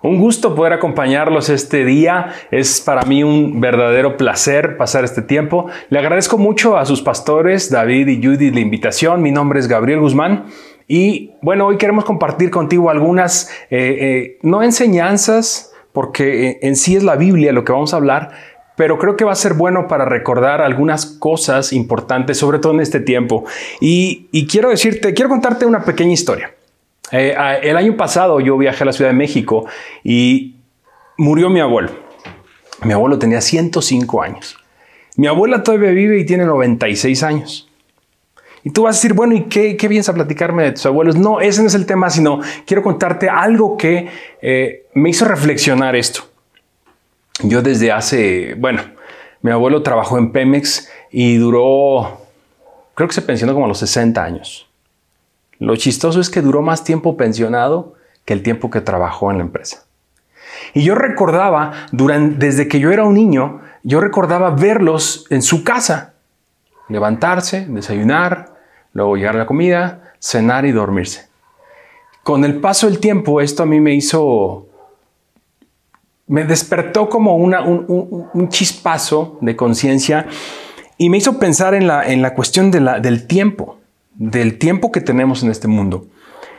Un gusto poder acompañarlos este día. Es para mí un verdadero placer pasar este tiempo. Le agradezco mucho a sus pastores, David y Judy, la invitación. Mi nombre es Gabriel Guzmán. Y bueno, hoy queremos compartir contigo algunas, eh, eh, no enseñanzas, porque en sí es la Biblia lo que vamos a hablar, pero creo que va a ser bueno para recordar algunas cosas importantes, sobre todo en este tiempo. Y quiero decirte, quiero contarte una pequeña historia. Eh, el año pasado yo viajé a la Ciudad de México y murió mi abuelo. Mi abuelo tenía 105 años. Mi abuela todavía vive y tiene 96 años. Y tú vas a decir, bueno, ¿y qué, qué vienes a platicarme de tus abuelos? No, ese no es el tema, sino quiero contarte algo que eh, me hizo reflexionar esto. Yo desde hace, bueno, mi abuelo trabajó en Pemex y duró, creo que se pensionó como a los 60 años. Lo chistoso es que duró más tiempo pensionado que el tiempo que trabajó en la empresa. Y yo recordaba, desde que yo era un niño, yo recordaba verlos en su casa, levantarse, desayunar, luego llegar a la comida, cenar y dormirse. Con el paso del tiempo, esto a mí me hizo, me despertó como un, chispazo de conciencia y me hizo pensar en la, cuestión del tiempo del tiempo que tenemos en este mundo.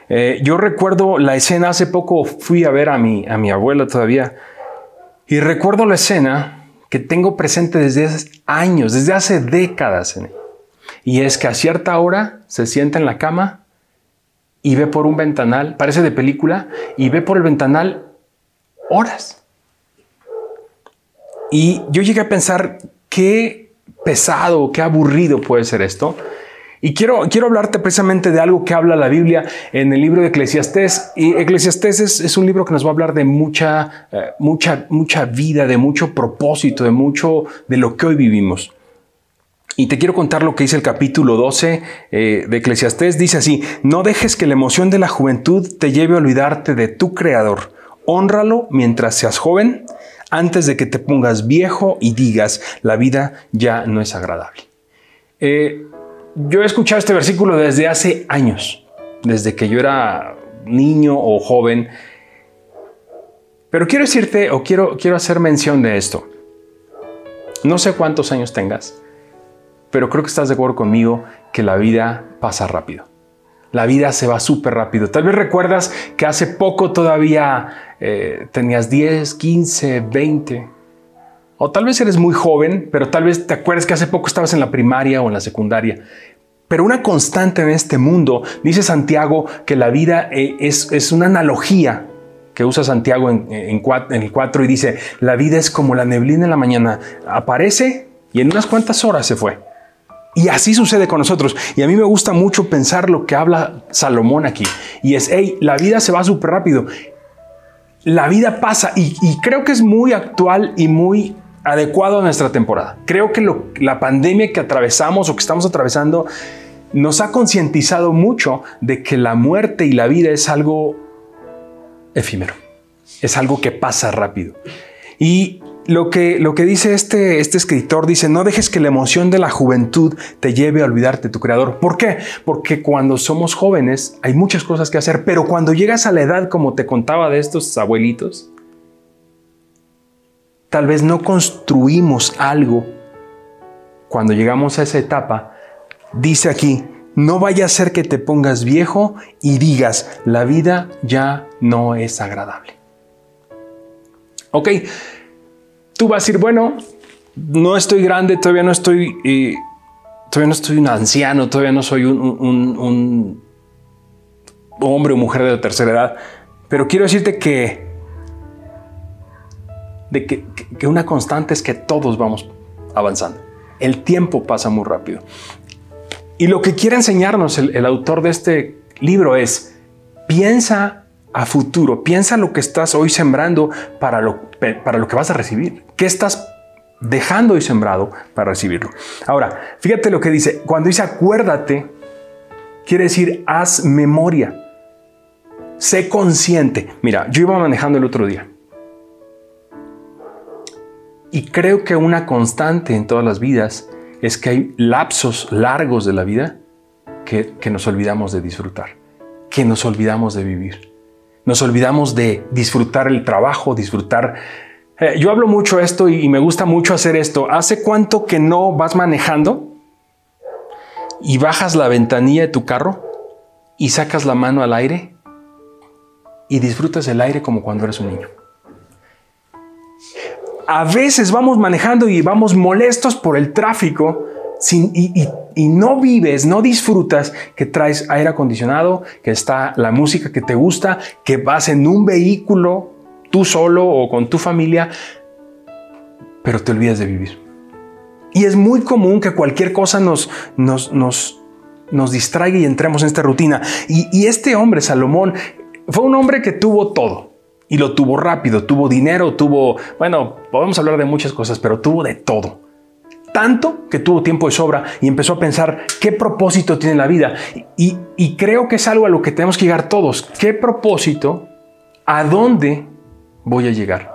Eh, yo recuerdo la escena, hace poco fui a ver a mi, a mi abuela todavía, y recuerdo la escena que tengo presente desde hace años, desde hace décadas. Y es que a cierta hora se sienta en la cama y ve por un ventanal, parece de película, y ve por el ventanal horas. Y yo llegué a pensar qué pesado, qué aburrido puede ser esto. Y quiero, quiero hablarte precisamente de algo que habla la Biblia en el libro de Eclesiastés. Y Eclesiastés es, un libro que nos va a hablar de mucha, eh, mucha, mucha vida, de mucho propósito, de mucho de lo que hoy vivimos. Y te quiero contar lo que dice el capítulo 12 eh, de Eclesiastés. Dice así, no dejes que la emoción de la juventud te lleve a olvidarte de tu Creador. Honralo mientras seas joven, antes de que te pongas viejo y digas, la vida ya no es agradable. Eh, yo he escuchado este versículo desde hace años, desde que yo era niño o joven. Pero quiero decirte o quiero, quiero hacer mención de esto. No sé cuántos años tengas, pero creo que estás de acuerdo conmigo que la vida pasa rápido. La vida se va súper rápido. Tal vez recuerdas que hace poco todavía eh, tenías 10, 15, 20. O tal vez eres muy joven, pero tal vez te acuerdas que hace poco estabas en la primaria o en la secundaria. Pero una constante en este mundo, dice Santiago, que la vida eh, es, una analogía que usa Santiago en, en, el 4 y dice, la vida es como la neblina en la mañana, aparece y en unas cuantas horas se fue. Y así sucede con nosotros. Y a mí me gusta mucho pensar lo que habla Salomón aquí. Y es, hey, la vida se va súper rápido. La vida pasa y, y creo que es muy actual y muy adecuado a nuestra temporada. Creo que la pandemia que atravesamos o que estamos atravesando nos ha concientizado mucho de que la muerte y la vida es algo efímero, es algo que pasa rápido. Y lo que, lo que dice este, este escritor dice, no dejes que la emoción de la juventud te lleve a olvidarte de tu creador. ¿Por qué? Porque cuando somos jóvenes hay muchas cosas que hacer, pero cuando llegas a la edad, como te contaba de estos abuelitos, Tal vez no construimos algo cuando llegamos a esa etapa. Dice aquí, no vaya a ser que te pongas viejo y digas, la vida ya no es agradable. Ok, tú vas a decir, bueno, no estoy grande, todavía no estoy, eh, todavía no estoy un anciano, todavía no soy un, un hombre o mujer de la tercera edad, pero quiero decirte que de que, una constante es que todos vamos avanzando. El tiempo pasa muy rápido. Y lo que quiere enseñarnos el, autor de este libro es, piensa a futuro, piensa lo que estás hoy sembrando para lo, para lo que vas a recibir. ¿Qué estás dejando hoy sembrado para recibirlo? Ahora, fíjate lo que dice, cuando dice acuérdate, quiere decir haz memoria, sé consciente. Mira, yo iba manejando el otro día y creo que una constante en todas las vidas es que hay lapsos largos de la vida que, nos olvidamos de disfrutar, que nos olvidamos de vivir. Nos olvidamos de disfrutar el trabajo, disfrutar... Eh, yo hablo mucho esto y, me gusta mucho hacer esto. ¿Hace cuánto que no vas manejando y bajas la ventanilla de tu carro y sacas la mano al aire y disfrutas el aire como cuando eres un niño? A veces vamos manejando y vamos molestos por el tráfico y, no vives, no disfrutas que traes aire acondicionado, que está la música que te gusta, que vas en un vehículo tú solo o con tu familia, pero te olvidas de vivir. Y es muy común que cualquier cosa nos, nos, nos, nos distraiga y entremos en esta rutina. Y, y este hombre, Salomón, fue un hombre que tuvo todo. Y lo tuvo rápido, tuvo dinero, tuvo, bueno, podemos hablar de muchas cosas, pero tuvo de todo tanto que tuvo tiempo de sobra y empezó a pensar qué propósito tiene la vida. Y, creo que es algo a lo que tenemos que llegar todos. ¿Qué propósito? ¿A dónde voy a llegar?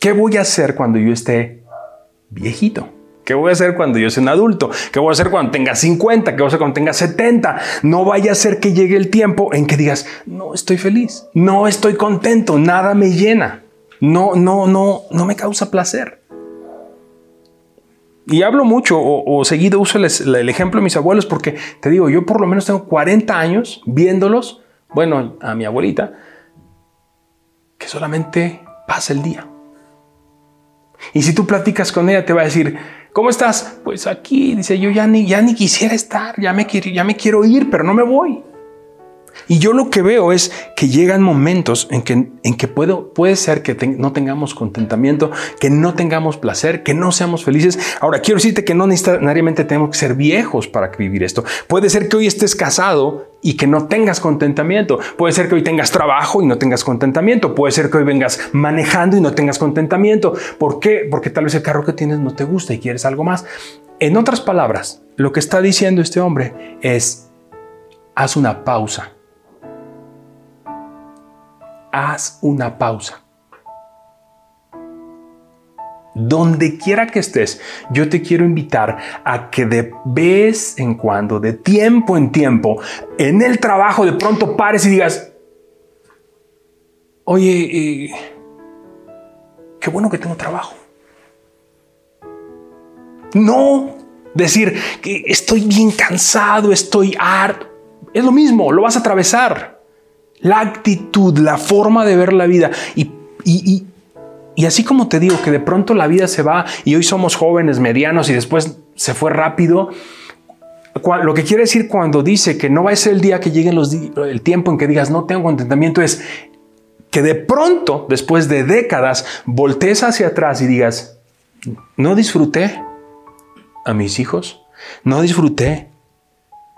¿Qué voy a hacer cuando yo esté viejito? ¿Qué voy a hacer cuando yo sea un adulto? ¿Qué voy a hacer cuando tenga 50? ¿Qué voy a hacer cuando tenga 70? No vaya a ser que llegue el tiempo en que digas, no estoy feliz, no estoy contento, nada me llena, no, no, no, no me causa placer. Y hablo mucho o, seguido uso el, ejemplo de mis abuelos porque te digo, yo por lo menos tengo 40 años viéndolos, bueno, a mi abuelita, que solamente pasa el día. Y si tú platicas con ella, te va a decir, ¿cómo estás? Pues aquí, dice, yo ya ni, ya ni quisiera estar, ya me, ya me quiero ir, pero no me voy. Y yo lo que veo es que llegan momentos en que, en que puedo, puede ser que no tengamos contentamiento, que no tengamos placer, que no seamos felices. Ahora, quiero decirte que no necesariamente tenemos que ser viejos para vivir esto. Puede ser que hoy estés casado y que no tengas contentamiento. Puede ser que hoy tengas trabajo y no tengas contentamiento. Puede ser que hoy vengas manejando y no tengas contentamiento. ¿Por qué? Porque tal vez el carro que tienes no te gusta y quieres algo más. En otras palabras, lo que está diciendo este hombre es, haz una pausa haz una pausa. Donde quiera que estés, yo te quiero invitar a que de vez en cuando, de tiempo en tiempo, en el trabajo de pronto pares y digas, oye, eh, qué bueno que tengo trabajo. No decir que estoy bien cansado, estoy harto. Es lo mismo, lo vas a atravesar la actitud, la forma de ver la vida. Y, y, y, así como te digo que de pronto la vida se va y hoy somos jóvenes, medianos y después se fue rápido, lo que quiere decir cuando dice que no va a ser el día que llegue los el tiempo en que digas no tengo contentamiento es que de pronto, después de décadas, voltees hacia atrás y digas, no disfruté a mis hijos, no disfruté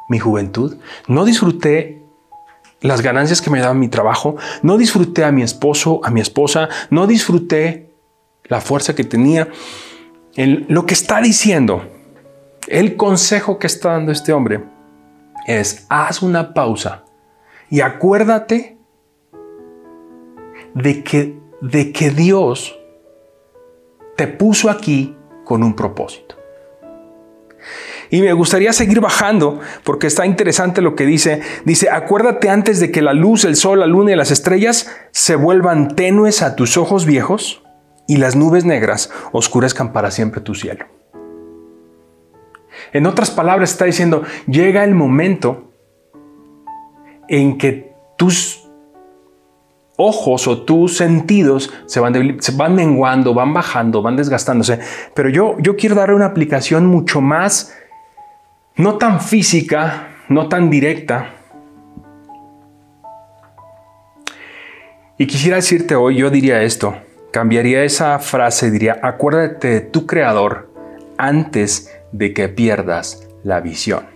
mi juventud, no disfruté las ganancias que me daba mi trabajo, no disfruté a mi esposo, a mi esposa, no disfruté la fuerza que tenía. lo que está diciendo, el consejo que está dando este hombre es, haz una pausa y acuérdate de que, de que Dios te puso aquí con un propósito. Y me gustaría seguir bajando porque está interesante lo que dice. Dice, acuérdate antes de que la luz, el sol, la luna y las estrellas se vuelvan tenues a tus ojos viejos y las nubes negras oscurezcan para siempre tu cielo. En otras palabras está diciendo, llega el momento en que tus ojos o tus sentidos se van, se menguando, van bajando, van desgastándose. Pero yo, yo quiero dar una aplicación mucho más no tan física, no tan directa. Y quisiera decirte hoy, yo diría esto, cambiaría esa frase, diría, acuérdate de tu creador antes de que pierdas la visión.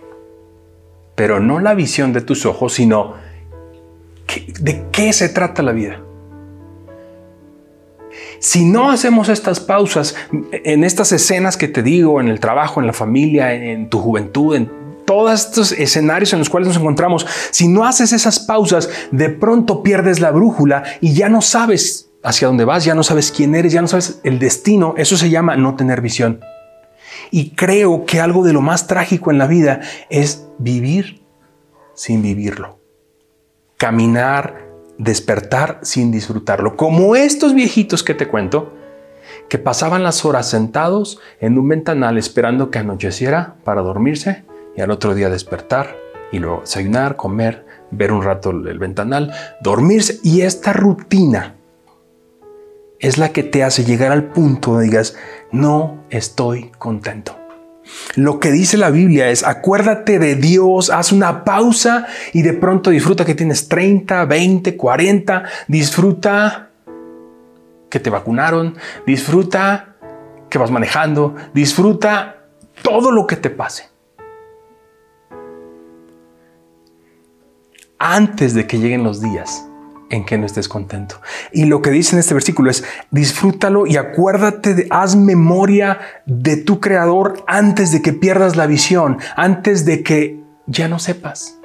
Pero no la visión de tus ojos, sino de qué se trata la vida. Si no hacemos estas pausas en estas escenas que te digo, en el trabajo, en la familia, en tu juventud, en todos estos escenarios en los cuales nos encontramos, si no haces esas pausas, de pronto pierdes la brújula y ya no sabes hacia dónde vas, ya no sabes quién eres, ya no sabes el destino. Eso se llama no tener visión. Y creo que algo de lo más trágico en la vida es vivir sin vivirlo. Caminar despertar sin disfrutarlo. Como estos viejitos que te cuento, que pasaban las horas sentados en un ventanal esperando que anocheciera para dormirse y al otro día despertar y luego desayunar, comer, ver un rato el ventanal, dormirse. Y esta rutina es la que te hace llegar al punto donde digas, no estoy contento. Lo que dice la Biblia es, acuérdate de Dios, haz una pausa y de pronto disfruta que tienes 30, 20, 40, disfruta que te vacunaron, disfruta que vas manejando, disfruta todo lo que te pase. Antes de que lleguen los días en que no estés contento. Y lo que dice en este versículo es, disfrútalo y acuérdate, de, haz memoria de tu creador antes de que pierdas la visión, antes de que ya no sepas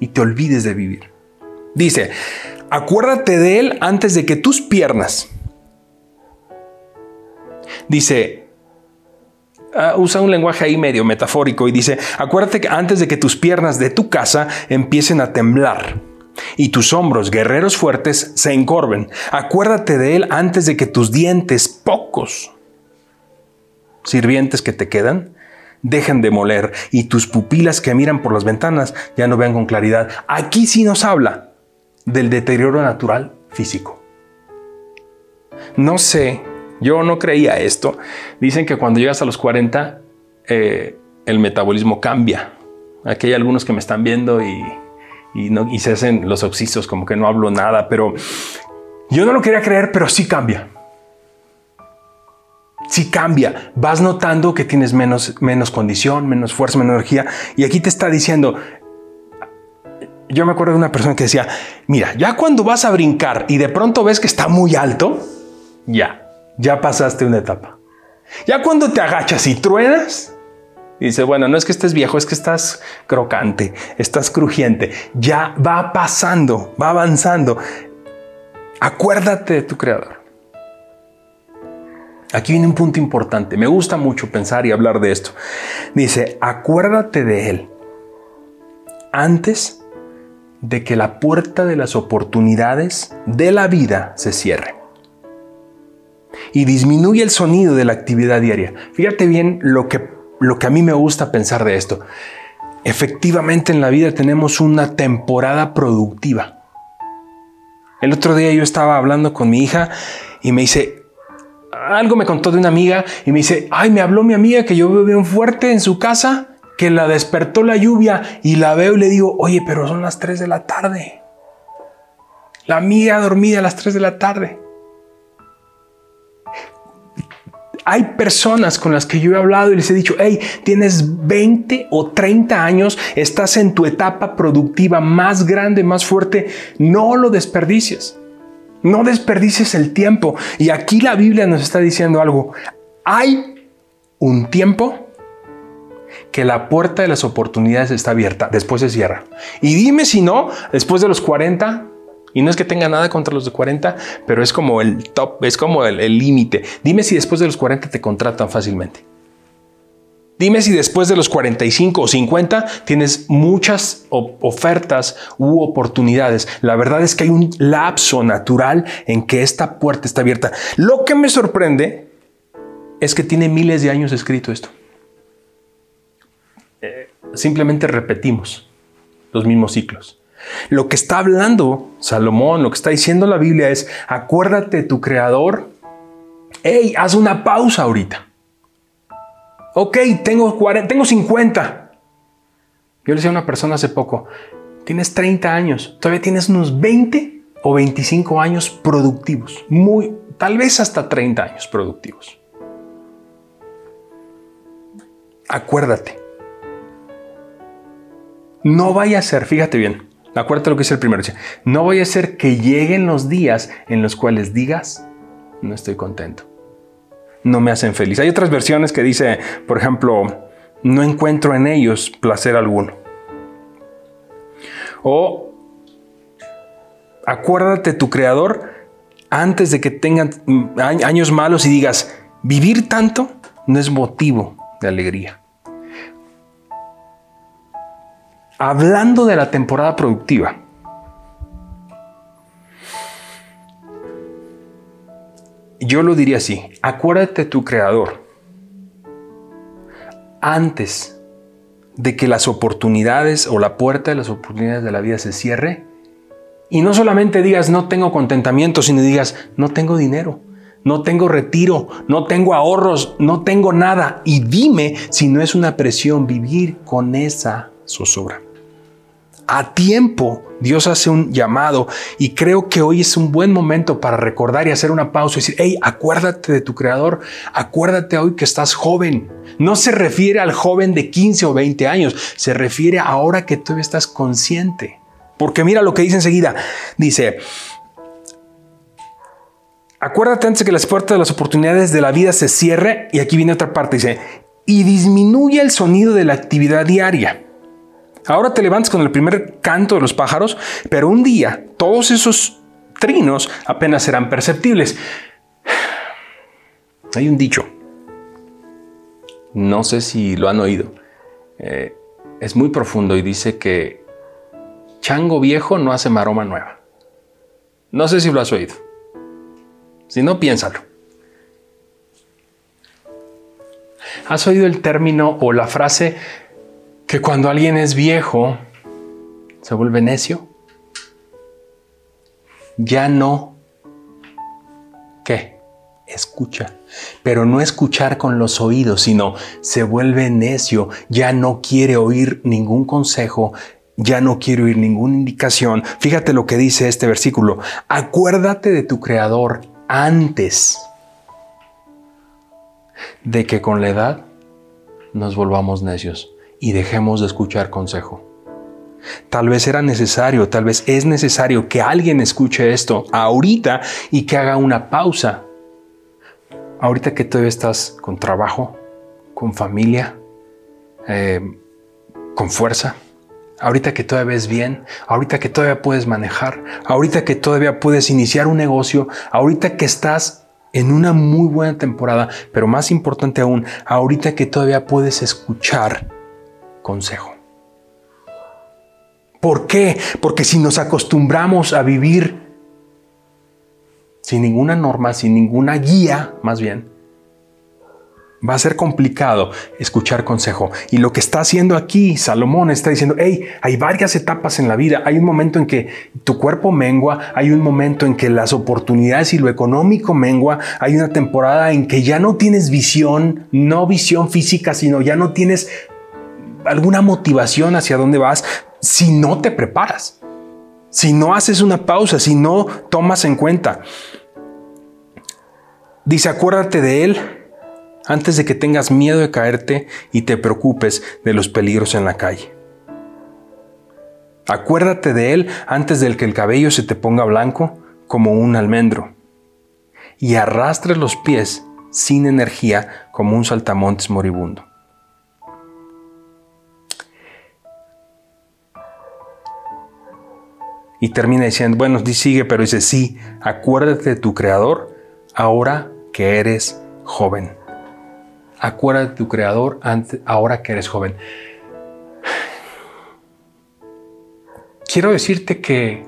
y te olvides de vivir. Dice, acuérdate de él antes de que tus piernas, dice, uh, usa un lenguaje ahí medio metafórico y dice, acuérdate que antes de que tus piernas de tu casa empiecen a temblar y tus hombros, guerreros fuertes, se encorven. Acuérdate de él antes de que tus dientes, pocos sirvientes que te quedan, dejen de moler y tus pupilas que miran por las ventanas ya no vean con claridad. Aquí sí nos habla del deterioro natural físico. No sé, yo no creía esto. Dicen que cuando llegas a los 40, eh, el metabolismo cambia. Aquí hay algunos que me están viendo y y, se hacen los oxisos como que no hablo nada, pero yo no lo quería creer, pero sí cambia. Sí cambia. Vas notando que tienes menos, menos condición, menos fuerza, menos energía. Y aquí te está diciendo, yo me acuerdo de una persona que decía, mira, ya cuando vas a brincar y de pronto ves que está muy alto, ya, ya pasaste una etapa. Ya cuando te agachas y truenas, dice, bueno, no es que estés viejo, es que estás crocante, estás crujiente. Ya va pasando, va avanzando. Acuérdate de tu creador. Aquí viene un punto importante. Me gusta mucho pensar y hablar de esto. Dice, acuérdate de él antes de que la puerta de las oportunidades de la vida se cierre y disminuye el sonido de la actividad diaria. Fíjate bien lo que lo que a mí me gusta pensar de esto. Efectivamente en la vida tenemos una temporada productiva. El otro día yo estaba hablando con mi hija y me dice, algo me contó de una amiga y me dice, ay, me habló mi amiga que yo veo bien fuerte en su casa, que la despertó la lluvia y la veo y le digo, oye, pero son las 3 de la tarde. La amiga dormida a las 3 de la tarde. Hay personas con las que yo he hablado y les he dicho, hey, tienes 20 o 30 años, estás en tu etapa productiva más grande, más fuerte, no lo desperdicies. No desperdicies el tiempo. Y aquí la Biblia nos está diciendo algo. Hay un tiempo que la puerta de las oportunidades está abierta, después se cierra. Y dime si no, después de los 40, y no es que tenga nada contra los de 40, pero es como el top, es como el límite. Dime si después de los 40 te contratan fácilmente. Dime si después de los 45 o 50 tienes muchas ofertas u oportunidades. La verdad es que hay un lapso natural en que esta puerta está abierta. Lo que me sorprende es que tiene miles de años escrito esto. Eh, simplemente repetimos los mismos ciclos. Lo que está hablando Salomón, lo que está diciendo la Biblia es, acuérdate tu creador. Hey, haz una pausa ahorita. Ok, tengo, 40, tengo 50. Yo le decía a una persona hace poco, tienes 30 años, todavía tienes unos 20 o 25 años productivos, muy, tal vez hasta 30 años productivos. Acuérdate. No vaya a ser, fíjate bien, Acuérdate lo que es el primero. No voy a hacer que lleguen los días en los cuales digas, no estoy contento. No me hacen feliz. Hay otras versiones que dice, por ejemplo, no encuentro en ellos placer alguno. O acuérdate tu creador antes de que tengan años malos y digas, vivir tanto no es motivo de alegría. hablando de la temporada productiva, yo lo diría así, acuérdate tu creador antes de que las oportunidades o la puerta de las oportunidades de la vida se cierre y no solamente digas no tengo contentamiento, sino digas no tengo dinero, no tengo retiro, no tengo ahorros, no tengo nada y dime si no es una presión vivir con esa zozobra. A tiempo Dios hace un llamado y creo que hoy es un buen momento para recordar y hacer una pausa y decir, hey, acuérdate de tu creador, acuérdate hoy que estás joven. No se refiere al joven de 15 o 20 años, se refiere ahora que tú estás consciente porque mira lo que dice enseguida. Dice, acuérdate antes que las puertas de las oportunidades de la vida se cierre. Y aquí viene otra parte. Dice, y disminuye el sonido de la actividad diaria. Ahora te levantas con el primer canto de los pájaros, pero un día todos esos trinos apenas serán perceptibles. Hay un dicho, no sé si lo han oído, eh, es muy profundo y dice que chango viejo no hace maroma nueva. No sé si lo has oído. Si no, piénsalo. ¿Has oído el término o la frase que cuando alguien es viejo se vuelve necio? Ya no. ¿Qué? Escucha. Pero no escuchar con los oídos, sino se vuelve necio, ya no quiere oír ningún consejo, ya no quiero oír ninguna indicación. Fíjate lo que dice este versículo. Acuérdate de tu Creador antes de que con la edad nos volvamos necios y dejemos de escuchar consejo. Tal vez era necesario, tal vez es necesario que alguien escuche esto ahorita y que haga una pausa. Ahorita que todavía estás con trabajo, con familia, eh, con fuerza ahorita que todavía ves bien, ahorita que todavía puedes manejar, ahorita que todavía puedes iniciar un negocio, ahorita que estás en una muy buena temporada, pero más importante aún, ahorita que todavía puedes escuchar consejo. ¿Por qué? Porque si nos acostumbramos a vivir sin ninguna norma, sin ninguna guía, más bien, va a ser complicado escuchar consejo. Y lo que está haciendo aquí Salomón está diciendo, hey, hay varias etapas en la vida. Hay un momento en que tu cuerpo mengua, hay un momento en que las oportunidades y lo económico mengua, hay una temporada en que ya no tienes visión, no visión física, sino ya no tienes alguna motivación hacia dónde vas si no te preparas, si no haces una pausa, si no tomas en cuenta. Dice, acuérdate de él antes de que tengas miedo de caerte y te preocupes de los peligros en la calle. Acuérdate de Él antes de que el cabello se te ponga blanco como un almendro y arrastres los pies sin energía como un saltamontes moribundo. Y termina diciendo, bueno, sigue, pero dice, sí, acuérdate de tu Creador ahora que eres joven acuérdate de tu creador ahora que eres joven. Quiero decirte que,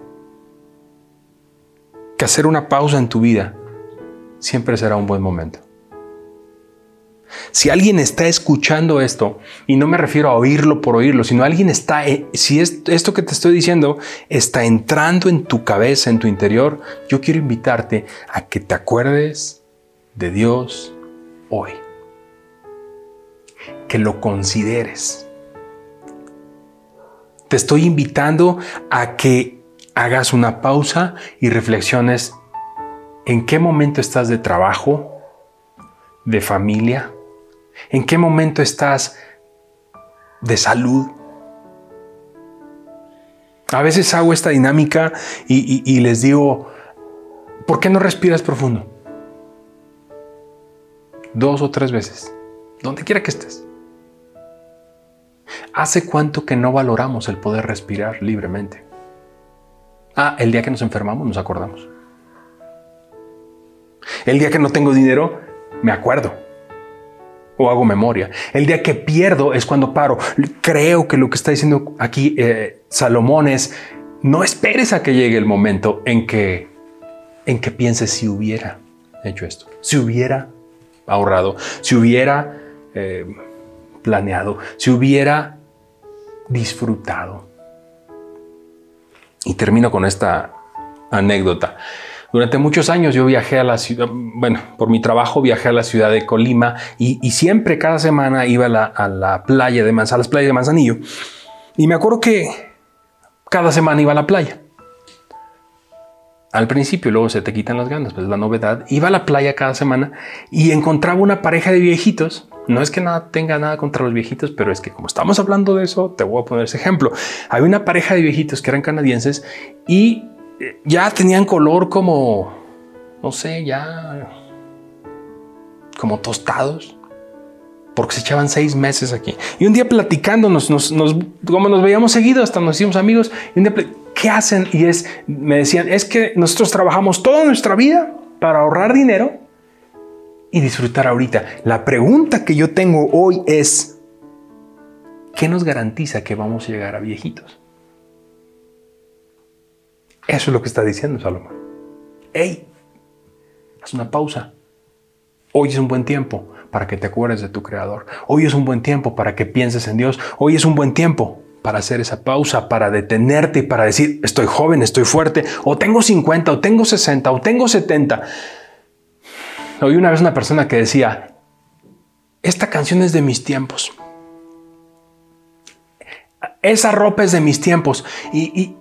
que hacer una pausa en tu vida siempre será un buen momento. Si alguien está escuchando esto, y no me refiero a oírlo por oírlo, sino alguien está, eh, si esto que te estoy diciendo está entrando en tu cabeza, en tu interior, yo quiero invitarte a que te acuerdes de Dios hoy que lo consideres. Te estoy invitando a que hagas una pausa y reflexiones en qué momento estás de trabajo, de familia, en qué momento estás de salud. A veces hago esta dinámica y, les digo, ¿por qué no respiras profundo? Dos o tres veces, donde quiera que estés. ¿Hace cuánto que no valoramos el poder respirar libremente? Ah, el día que nos enfermamos nos acordamos. El día que no tengo dinero, me acuerdo. O hago memoria. El día que pierdo es cuando paro. Creo que lo que está diciendo aquí eh, Salomón es, no esperes a que llegue el momento en que, en que pienses si hubiera. hecho esto, si hubiera ahorrado, si hubiera eh, planeado, si hubiera disfrutado. Y termino con esta anécdota. Durante muchos años yo viajé a la ciudad, bueno, por mi trabajo viajé a la ciudad de Colima y, siempre cada semana iba a la, playa de Manzanillo, a las playas de Manzanillo. Y me acuerdo que cada semana iba a la playa. Al principio, luego se te quitan las ganas, pues la novedad. Iba a la playa cada semana y encontraba una pareja de viejitos. No es que nada tenga nada contra los viejitos, pero es que como estamos hablando de eso, te voy a poner ese ejemplo. Hay una pareja de viejitos que eran canadienses y ya tenían color como, no sé, ya como tostados, porque se echaban seis meses aquí. Y un día platicando, nos, como nos veíamos seguido, hasta nos hicimos amigos, y un día, ¿qué hacen? Y es, me decían, es que nosotros trabajamos toda nuestra vida para ahorrar dinero y disfrutar ahorita. La pregunta que yo tengo hoy es, ¿qué nos garantiza que vamos a llegar a viejitos? Eso es lo que está diciendo Salomón. ¡Ey! Haz una pausa. Hoy es un buen tiempo para que te acuerdes de tu Creador. Hoy es un buen tiempo para que pienses en Dios. Hoy es un buen tiempo para hacer esa pausa, para detenerte y para decir, estoy joven, estoy fuerte, o tengo 50, o tengo 60, o tengo 70. Oí una vez una persona que decía, esta canción es de mis tiempos. Esa ropa es de mis tiempos. Y, y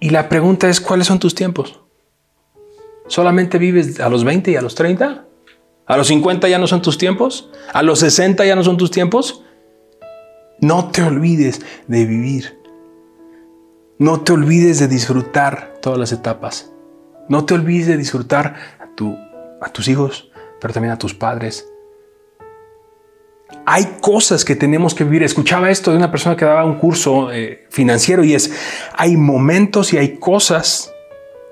la pregunta es, ¿cuáles son tus tiempos? ¿Solamente vives a los 20 y a los 30? ¿A los 50 ya no son tus tiempos? ¿A los 60 ya no son tus tiempos? No te olvides de vivir. No te olvides de disfrutar todas las etapas. No te olvides de disfrutar a tus hijos, pero también a tus padres, hay cosas que tenemos que vivir. Escuchaba esto de una persona que daba un curso eh, financiero y es, hay momentos y hay cosas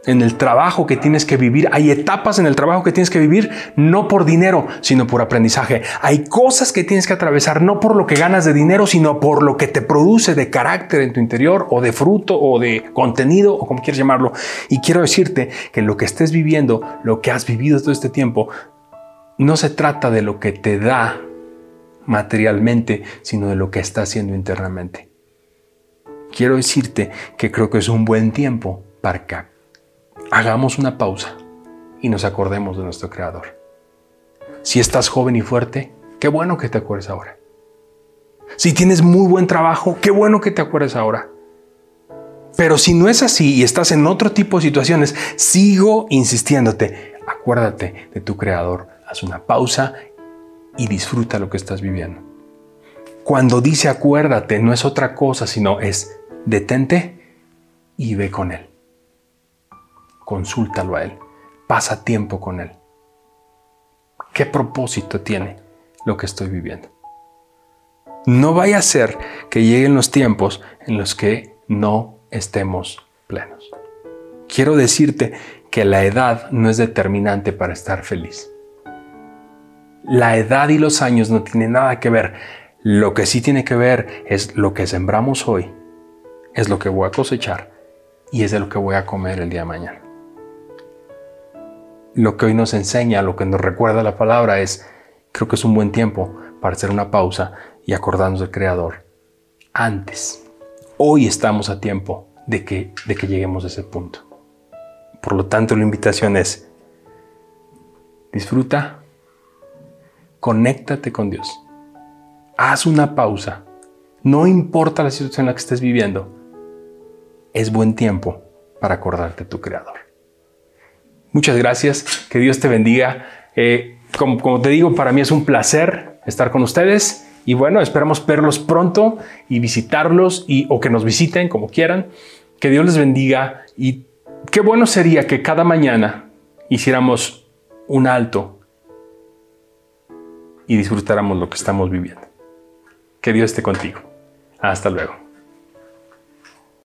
en el trabajo que tienes que vivir, hay etapas en el trabajo que tienes que vivir, no por dinero, sino por aprendizaje. Hay cosas que tienes que atravesar, no por lo que ganas de dinero, sino por lo que te produce de carácter en tu interior, o de fruto, o de contenido, o como quieras llamarlo. Y quiero decirte que lo que estés viviendo, lo que has vivido todo este tiempo, no se trata de lo que te da materialmente, sino de lo que está haciendo internamente. Quiero decirte que creo que es un buen tiempo para que hagamos una pausa y nos acordemos de nuestro Creador. Si estás joven y fuerte, qué bueno que te acuerdes ahora. Si tienes muy buen trabajo, qué bueno que te acuerdes ahora. Pero si no es así y estás en otro tipo de situaciones, sigo insistiéndote, acuérdate de tu Creador. Haz una pausa y disfruta lo que estás viviendo. Cuando dice acuérdate, no es otra cosa, sino es detente y ve con Él. Consúltalo a Él. Pasa tiempo con Él. ¿Qué propósito tiene lo que estoy viviendo? No vaya a ser que lleguen los tiempos en los que no estemos plenos. Quiero decirte que la edad no es determinante para estar feliz. La edad y los años no tienen nada que ver. Lo que sí tiene que ver es lo que sembramos hoy, es lo que voy a cosechar y es de lo que voy a comer el día de mañana. Lo que hoy nos enseña, lo que nos recuerda la palabra es, creo que es un buen tiempo para hacer una pausa y acordarnos del Creador antes. Hoy estamos a tiempo de que, de que lleguemos a ese punto. Por lo tanto, la invitación es, disfruta conéctate con Dios. Haz una pausa. No importa la situación en la que estés viviendo, es buen tiempo para acordarte de tu Creador. Muchas gracias, que Dios te bendiga. Eh, como, te digo, para mí es un placer estar con ustedes y bueno, esperamos verlos pronto y visitarlos y, o que nos visiten como quieran. Que Dios les bendiga y qué bueno sería que cada mañana hiciéramos un alto y disfrutáramos lo que estamos viviendo. Que Dios esté contigo. Hasta luego.